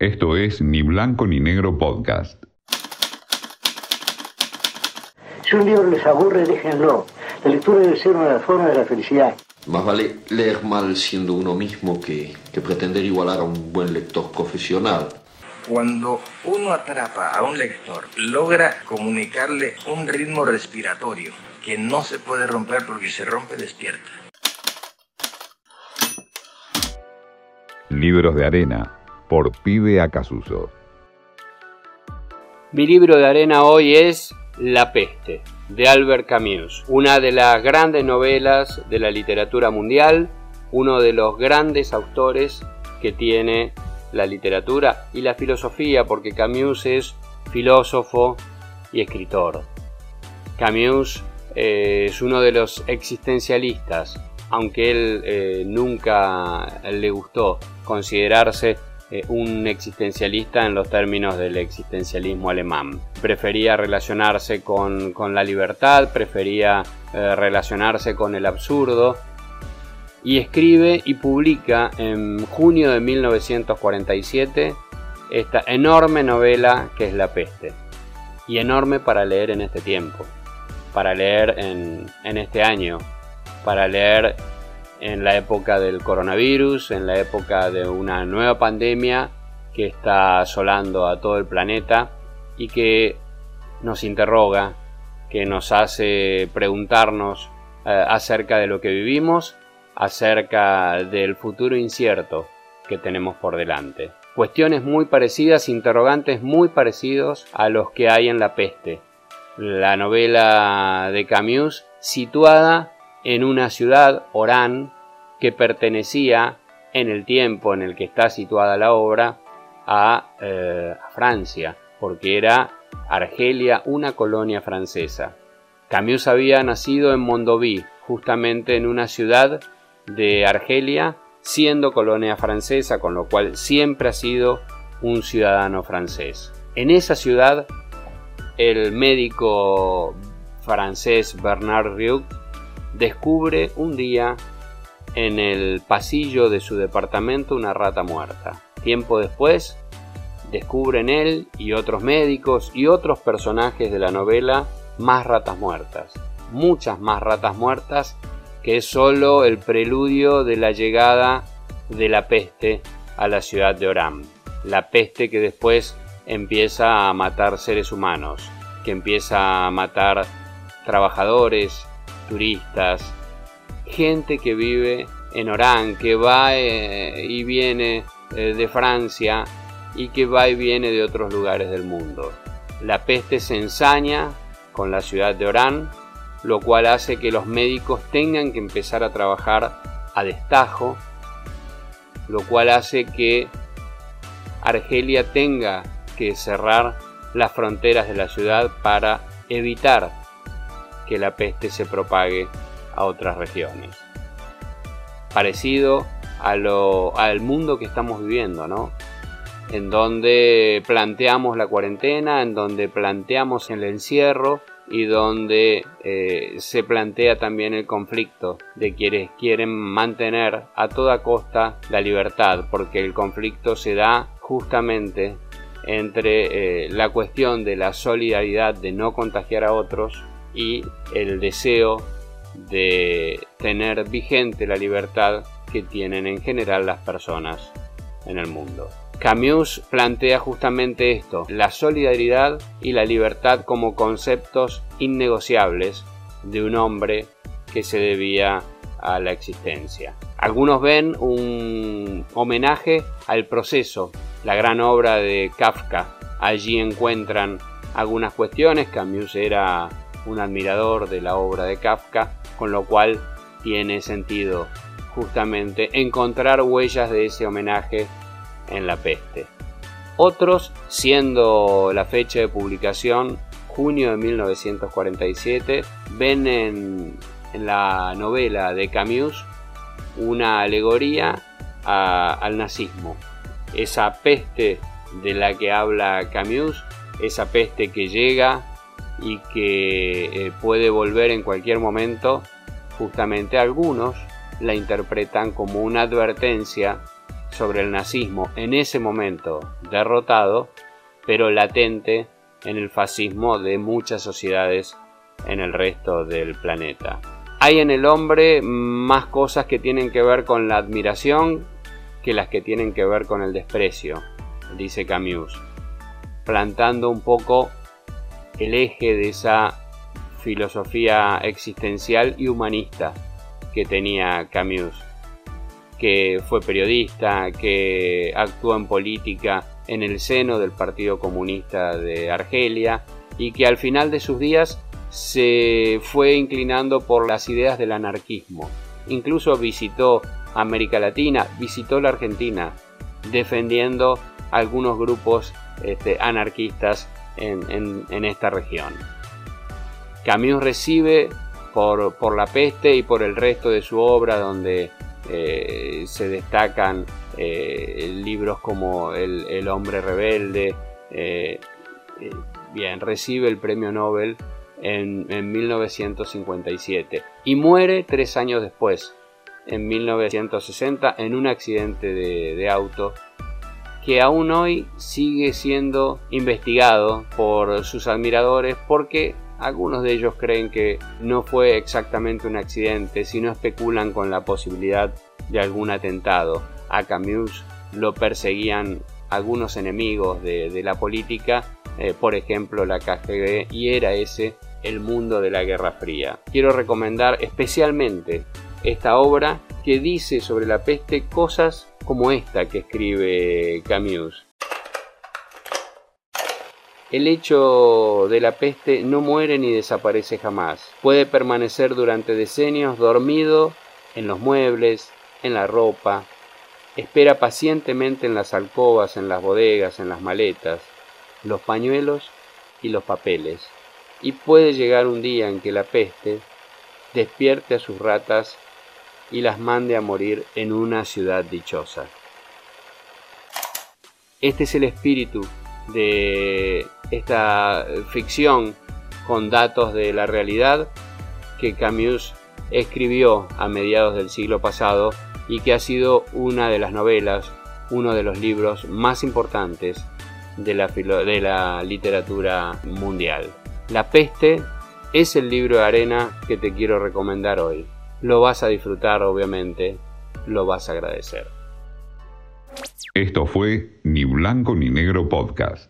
Esto es Ni Blanco ni Negro Podcast. Si un libro les aburre, déjenlo. La lectura debe ser una de las formas de la felicidad. Más vale leer mal siendo uno mismo que, que pretender igualar a un buen lector profesional. Cuando uno atrapa a un lector, logra comunicarle un ritmo respiratorio que no se puede romper porque si se rompe despierta. Libros de arena por Pibe Acasuso. Mi libro de arena hoy es La peste, de Albert Camus, una de las grandes novelas de la literatura mundial, uno de los grandes autores que tiene la literatura y la filosofía, porque Camus es filósofo y escritor. Camus eh, es uno de los existencialistas, aunque él eh, nunca le gustó considerarse eh, un existencialista en los términos del existencialismo alemán. Prefería relacionarse con, la libertad, prefería eh, relacionarse con el absurdo y escribe y publica en junio de 1947 esta enorme novela que es La peste. Y enorme para leer en este tiempo, para leer en, en este año, para leer en la época del coronavirus, en la época de una nueva pandemia que está asolando a todo el planeta y que nos interroga, que nos hace preguntarnos eh, acerca de lo que vivimos, acerca del futuro incierto que tenemos por delante. Cuestiones muy parecidas, interrogantes muy parecidos a los que hay en La peste, la novela de Camus situada en una ciudad, Orán, que pertenecía en el tiempo en el que está situada la obra a, eh, Francia, porque era Argelia una colonia francesa. Camus había nacido en Mondovì, justamente en una ciudad de Argelia, siendo colonia francesa, con lo cual siempre ha sido un ciudadano francés. En esa ciudad, el médico francés Bernard Rieux descubre un día en el pasillo de su departamento una rata muerta. Tiempo después, descubren él y otros médicos y otros personajes de la novela más ratas muertas. Muchas más ratas muertas que es solo el preludio de la llegada de la peste a la ciudad de Oram. La peste que después empieza a matar seres humanos, que empieza a matar trabajadores, turistas, gente que vive en Orán, que va eh, y viene eh, de Francia y que va y viene de otros lugares del mundo. La peste se ensaña con la ciudad de Orán, lo cual hace que los médicos tengan que empezar a trabajar a destajo, lo cual hace que Argelia tenga que cerrar las fronteras de la ciudad para evitar que la peste se propague a otras regiones. Parecido a lo, al mundo que estamos viviendo, ¿no? En donde planteamos la cuarentena, en donde planteamos el encierro y donde eh, se plantea también el conflicto de quienes quieren mantener a toda costa la libertad, porque el conflicto se da justamente entre eh, la cuestión de la solidaridad de no contagiar a otros y el deseo de tener vigente la libertad que tienen en general las personas en el mundo. Camus plantea justamente esto, la solidaridad y la libertad como conceptos innegociables de un hombre que se debía a la existencia. Algunos ven un homenaje al proceso, la gran obra de Kafka. Allí encuentran algunas cuestiones, Camus era un admirador de la obra de Kafka con lo cual tiene sentido justamente encontrar huellas de ese homenaje en la peste. Otros, siendo la fecha de publicación junio de 1947, ven en, la novela de Camus una alegoría al nazismo. Esa peste de la que habla Camus, esa peste que llega y que eh, puede volver en cualquier momento, justamente algunos la interpretan como una advertencia sobre el nazismo en ese momento derrotado, pero latente en el fascismo de muchas sociedades en el resto del planeta. Hay en el hombre más cosas que tienen que ver con la admiración que las que tienen que ver con el desprecio, dice Camus, plantando un poco el eje de esa filosofía existencial y humanista que tenía Camus, que fue periodista, que actuó en política en el seno del Partido Comunista de Argelia y que al final de sus días se fue inclinando por las ideas del anarquismo. Incluso visitó América Latina, visitó la Argentina, defendiendo algunos grupos este, anarquistas en, esta región. Camus recibe por, la peste y por el resto de su obra, donde eh, se destacan eh, libros como El, hombre rebelde. Eh, bien, recibe el premio Nobel en, 1957 y muere tres años después, en 1960, en un accidente de, auto que aún hoy sigue siendo investigado por sus admiradores porque algunos de ellos creen que no fue exactamente un accidente, sino especulan con la posibilidad de algún atentado. A Camus lo perseguían algunos enemigos de, la política, eh, por ejemplo la KGB, y era ese el mundo de la Guerra Fría. Quiero recomendar especialmente esta obra que dice sobre la peste cosas como esta que escribe Camus. El hecho de la peste no muere ni desaparece jamás. Puede permanecer durante decenios dormido en los muebles, en la ropa, espera pacientemente en las alcobas, en las bodegas, en las maletas, los pañuelos y los papeles y puede llegar un día en que la peste despierte a sus ratas y las mande a morir en una ciudad dichosa. Este es el espíritu de esta ficción con datos de la realidad que Camus escribió a mediados del siglo pasado y que ha sido una de las novelas, uno de los libros más importantes de la, de la literatura mundial. La peste es el libro de arena que te quiero recomendar hoy. Lo vas a disfrutar, obviamente, lo vas a agradecer. Esto fue Ni Blanco ni Negro Podcast.